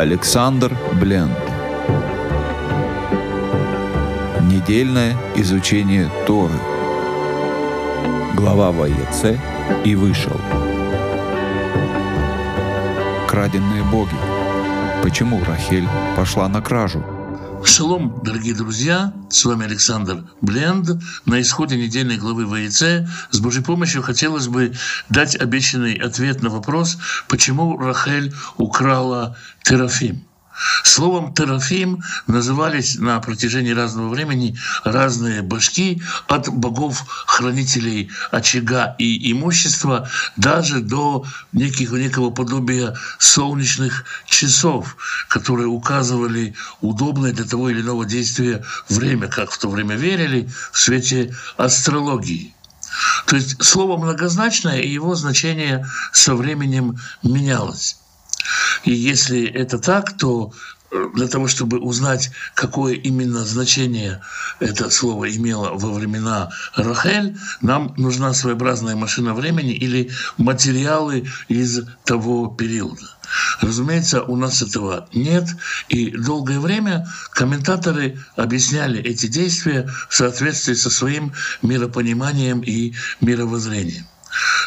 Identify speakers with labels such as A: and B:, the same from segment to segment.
A: Александр Бленд. Недельное изучение Торы. Глава Ваеце и вышел. Краденные боги. Почему Рахель пошла на кражу?
B: Шалом, дорогие друзья, с вами Александр Бленд. На исходе недельной главы ВИЦ с Божьей помощью хотелось бы дать обещанный ответ на вопрос, почему Рахель украла Терафим. Словом «терафим» назывались на протяжении разного времени разные башки от богов-хранителей очага и имущества даже до неких, некого подобия солнечных часов, которые указывали удобное для того или иного действия время, как в то время верили, в свете астрологии. То есть слово многозначное, и его значение со временем менялось. И если это так, то э, для того, чтобы узнать, какое именно значение это слово имело во времена Рахель, нам нужна своеобразная машина времени или материалы из того периода. Разумеется, у нас этого нет, и долгое время комментаторы объясняли эти действия в соответствии со своим миропониманием и мировоззрением.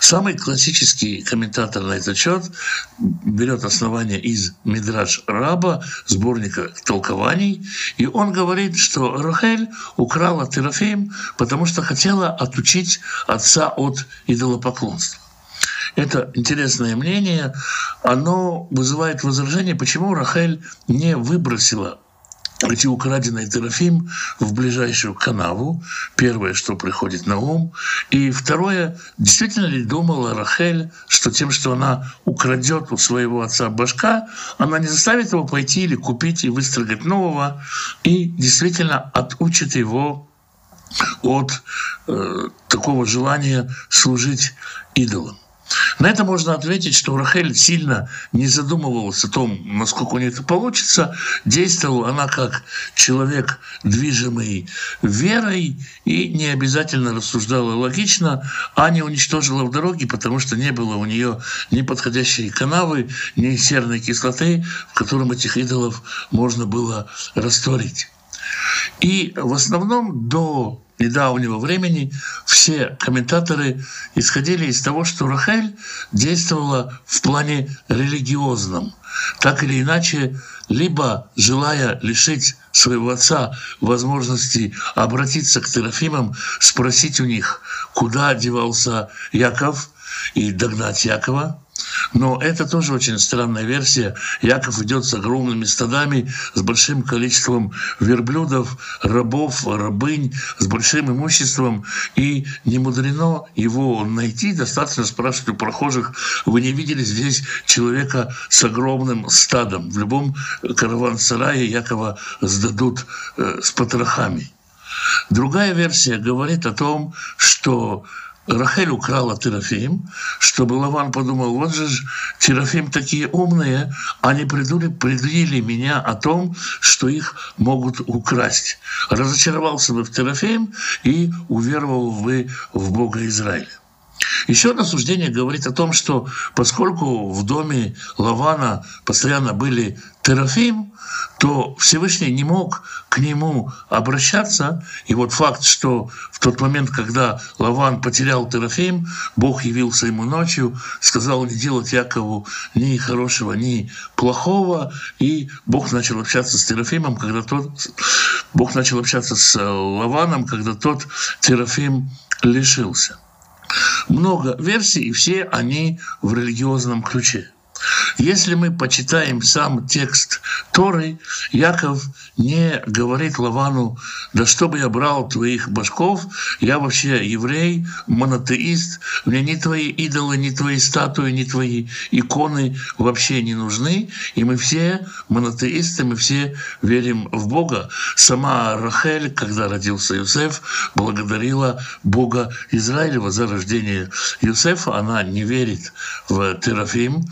B: Самый классический комментатор на этот счет берет основание из Мидраш Раба, сборника толкований, и он говорит, что Рахель украла Терафим, потому что хотела отучить отца от идолопоклонства. Это интересное мнение, оно вызывает возражение, почему Рахель не выбросила эти украденные Терафим в ближайшую канаву. Первое, что приходит на ум. И второе, действительно ли думала Рахель, что тем, что она украдет у своего отца башка, она не заставит его пойти или купить и выстрогать нового, и действительно отучит его от э, такого желания служить идолам. На это можно ответить, что Рахель сильно не задумывалась о том, насколько у нее это получится. Действовала она как человек, движимый верой, и не обязательно рассуждала логично, а не уничтожила в дороге, потому что не было у нее ни подходящей канавы, ни серной кислоты, в котором этих идолов можно было растворить. И в основном до недавнего времени все комментаторы исходили из того, что Рахель действовала в плане религиозном, так или иначе, либо желая лишить своего отца возможности обратиться к Терафимам, спросить у них, куда девался Яков, и догнать Якова, но это тоже очень странная версия. Яков идет с огромными стадами, с большим количеством верблюдов, рабов, рабынь, с большим имуществом. И не мудрено его найти. Достаточно спрашивать у прохожих, вы не видели здесь человека с огромным стадом. В любом караван-сарае Якова сдадут э, с потрохами. Другая версия говорит о том, что Рахель украла Терафим, чтобы Лаван подумал, вот же Терафим такие умные, они предупредили меня о том, что их могут украсть. Разочаровался бы в Терафим и уверовал бы в Бога Израиля. Еще одно суждение говорит о том, что поскольку в доме Лавана постоянно были Терафим, то Всевышний не мог к нему обращаться. И вот факт, что в тот момент, когда Лаван потерял Терафим, Бог явился ему ночью, сказал не делать Якову ни хорошего, ни плохого, и Бог начал общаться с Терафимом, когда тот, Бог начал общаться с Лаваном, когда тот Терафим лишился. Много версий, и все они в религиозном ключе. Если мы почитаем сам текст Торы, Яков не говорит Лавану, да что бы я брал твоих башков, я вообще еврей, монотеист, мне ни твои идолы, ни твои статуи, ни твои иконы вообще не нужны, и мы все монотеисты, мы все верим в Бога. Сама Рахель, когда родился Юсеф, благодарила Бога Израилева за рождение Юсефа, она не верит в Терафим,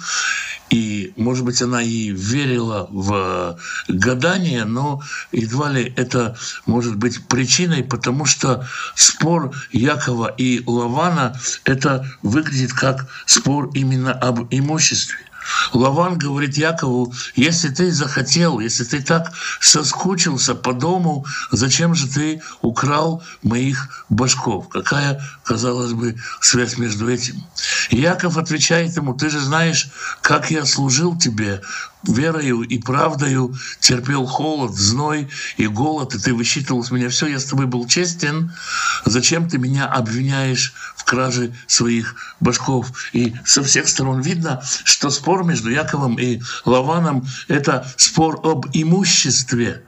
B: и, может быть, она и верила в гадание, но едва ли это может быть причиной, потому что спор Якова и Лавана это выглядит как спор именно об имуществе. Лаван говорит Якову, если ты захотел, если ты так соскучился по дому, зачем же ты украл моих башков? Какая, казалось бы, связь между этим? Яков отвечает ему, ты же знаешь, как я служил тебе, верою и правдою терпел холод, зной и голод, и ты высчитывал с меня. Все, я с тобой был честен, зачем ты меня обвиняешь в краже своих башков? И со всех сторон видно, что спор между Яковом и Лаваном — это спор об имуществе —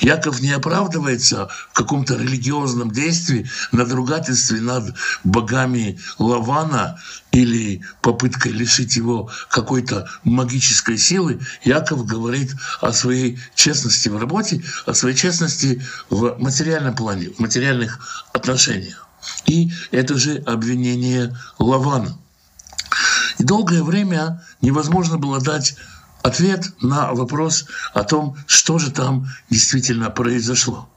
B: Яков не оправдывается в каком-то религиозном действии, надругательстве над богами Лавана или попыткой лишить его какой-то магической силы. Яков говорит о своей честности в работе, о своей честности в материальном плане, в материальных отношениях. И это же обвинение Лавана. И долгое время невозможно было дать ответ на вопрос о том, что же там действительно произошло.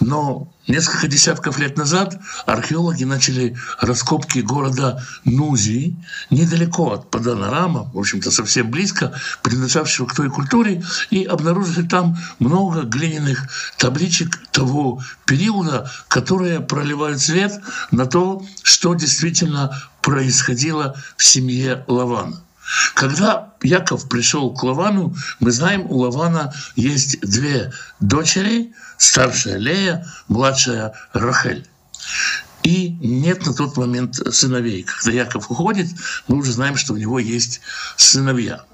B: Но несколько десятков лет назад археологи начали раскопки города Нузи, недалеко от Паданарама, в общем-то совсем близко, принадлежавшего к той культуре, и обнаружили там много глиняных табличек того периода, которые проливают свет на то, что действительно происходило в семье Лавана. Когда Яков пришел к Лавану, мы знаем, у Лавана есть две дочери, старшая Лея, младшая Рахель. И нет на тот момент сыновей. Когда Яков уходит, мы уже знаем, что у него есть сыновья.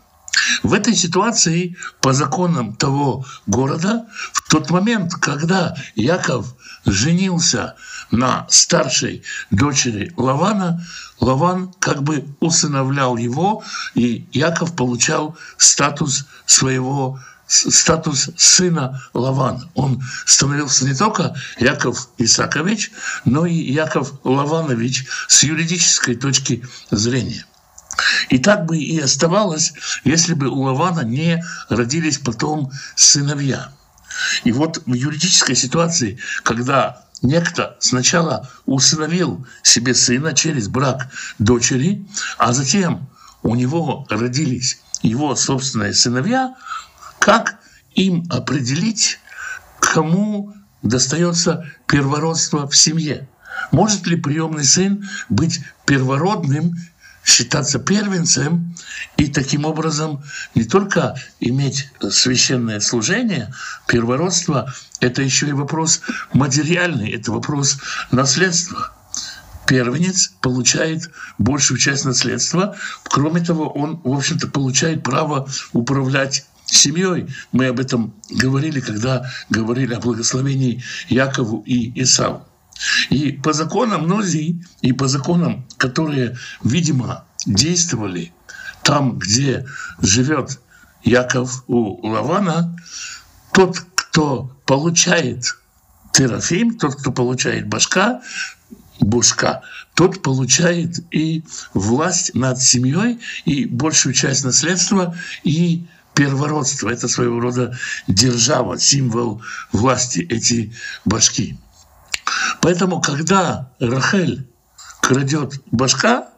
B: В этой ситуации, по законам того города, в тот момент, когда Яков женился на старшей дочери Лавана, Лаван как бы усыновлял его, и Яков получал статус своего статус сына Лавана. Он становился не только Яков Исакович, но и Яков Лаванович с юридической точки зрения. И так бы и оставалось, если бы у Лавана не родились потом сыновья. И вот в юридической ситуации, когда некто сначала усыновил себе сына через брак дочери, а затем у него родились его собственные сыновья, как им определить, кому достается первородство в семье? Может ли приемный сын быть первородным считаться первенцем и таким образом не только иметь священное служение, первородство — это еще и вопрос материальный, это вопрос наследства. Первенец получает большую часть наследства. Кроме того, он, в общем-то, получает право управлять семьей. Мы об этом говорили, когда говорили о благословении Якову и Исаву. И по законам Нозии, и по законам, которые, видимо, действовали там, где живет Яков у Лавана, тот, кто получает терафим, тот, кто получает башка, бушка, тот получает и власть над семьей, и большую часть наследства, и первородство. Это своего рода держава, символ власти, эти башки. Поэтому, когда Рахель крадет башка,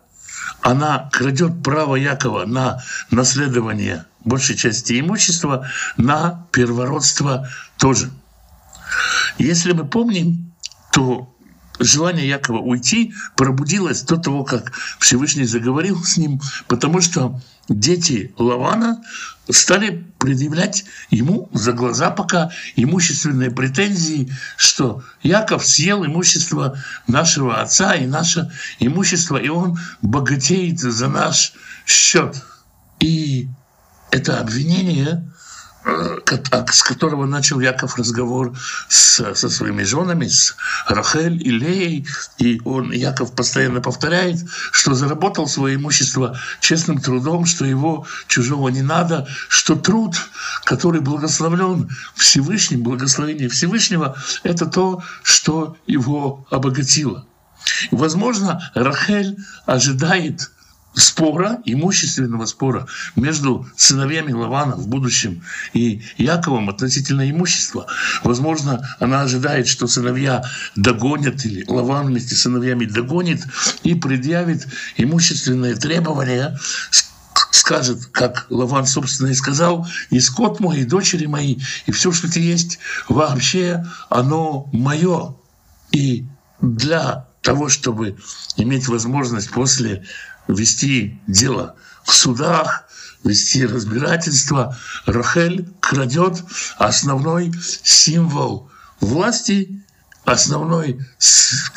B: она крадет право Якова на наследование большей части имущества, на первородство тоже. Если мы помним, то желание Якова уйти пробудилось до того, как Всевышний заговорил с ним, потому что дети Лавана стали предъявлять ему за глаза пока имущественные претензии, что Яков съел имущество нашего отца и наше имущество, и он богатеет за наш счет. И это обвинение с которого начал Яков разговор с, со своими женами, с Рахель и Леей, и он, Яков постоянно повторяет, что заработал свое имущество честным трудом, что его чужого не надо, что труд, который благословлен Всевышним, благословение Всевышнего, это то, что его обогатило. Возможно, Рахель ожидает спора, имущественного спора между сыновьями Лавана в будущем и Яковом относительно имущества. Возможно, она ожидает, что сыновья догонят, или Лаван вместе с сыновьями догонит и предъявит имущественные требования, скажет, как Лаван, собственно, и сказал, и скот мой, и дочери мои, и все, что ты есть, вообще оно мое. И для того, чтобы иметь возможность после вести дело в судах, вести разбирательство, Рахель крадет основной символ власти основной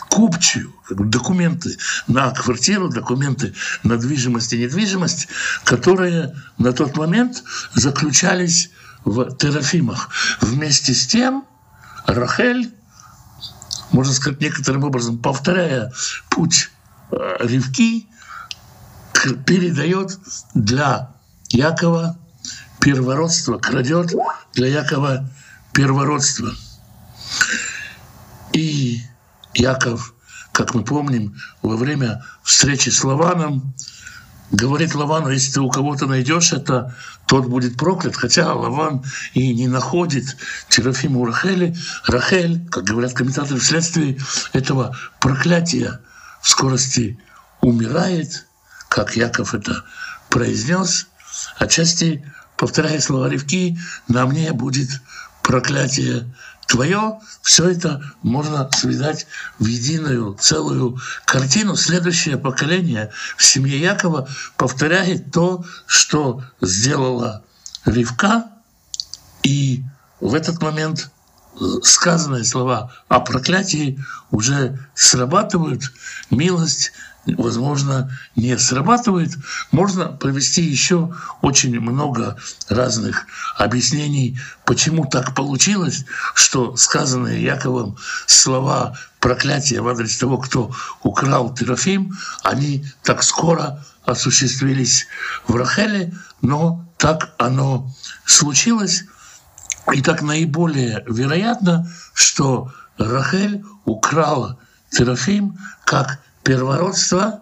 B: купчую, документы на квартиру, документы на движимость и недвижимость, которые на тот момент заключались в Терафимах. Вместе с тем Рахель, можно сказать, некоторым образом повторяя путь э, Ривки, передает для Якова первородство, крадет для Якова первородство. И Яков, как мы помним, во время встречи с Лаваном, говорит Лавану, если ты у кого-то найдешь это, тот будет проклят. Хотя Лаван и не находит Терафима у Рахели. Рахель, как говорят комментаторы, вследствие этого проклятия в скорости умирает, как Яков это произнес, отчасти, повторяя слова Ревки, на мне будет проклятие твое, все это можно связать в единую целую картину. Следующее поколение в семье Якова повторяет то, что сделала Ривка, и в этот момент сказанные слова о проклятии уже срабатывают, милость возможно, не срабатывает, можно провести еще очень много разных объяснений, почему так получилось, что сказанные Яковом слова проклятия в адрес того, кто украл Терафим, они так скоро осуществились в Рахеле, но так оно случилось. И так наиболее вероятно, что Рахель украла Терафим как первородства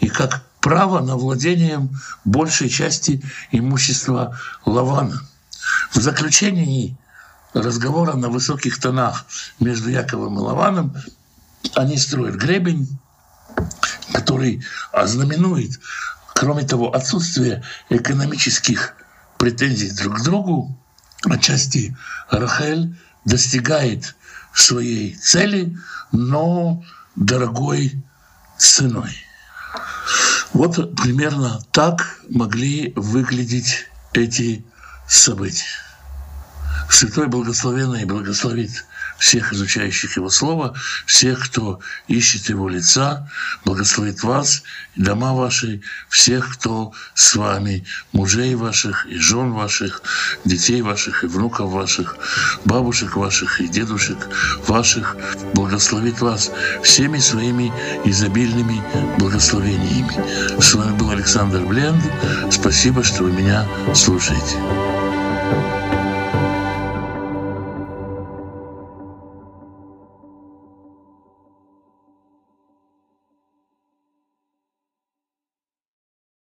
B: и как право на владение большей части имущества Лавана. В заключении разговора на высоких тонах между Яковом и Лаваном они строят гребень, который ознаменует, кроме того, отсутствие экономических претензий друг к другу, отчасти Рахель достигает своей цели, но дорогой ценой. Вот примерно так могли выглядеть эти события. Святой Благословенный благословит всех изучающих Его Слово, всех, кто ищет Его лица, благословит вас, и дома ваши, всех, кто с вами, мужей ваших и жен ваших, детей ваших и внуков ваших, бабушек ваших и дедушек ваших, благословит вас всеми своими изобильными благословениями. С вами был Александр Бленд. Спасибо, что вы меня слушаете.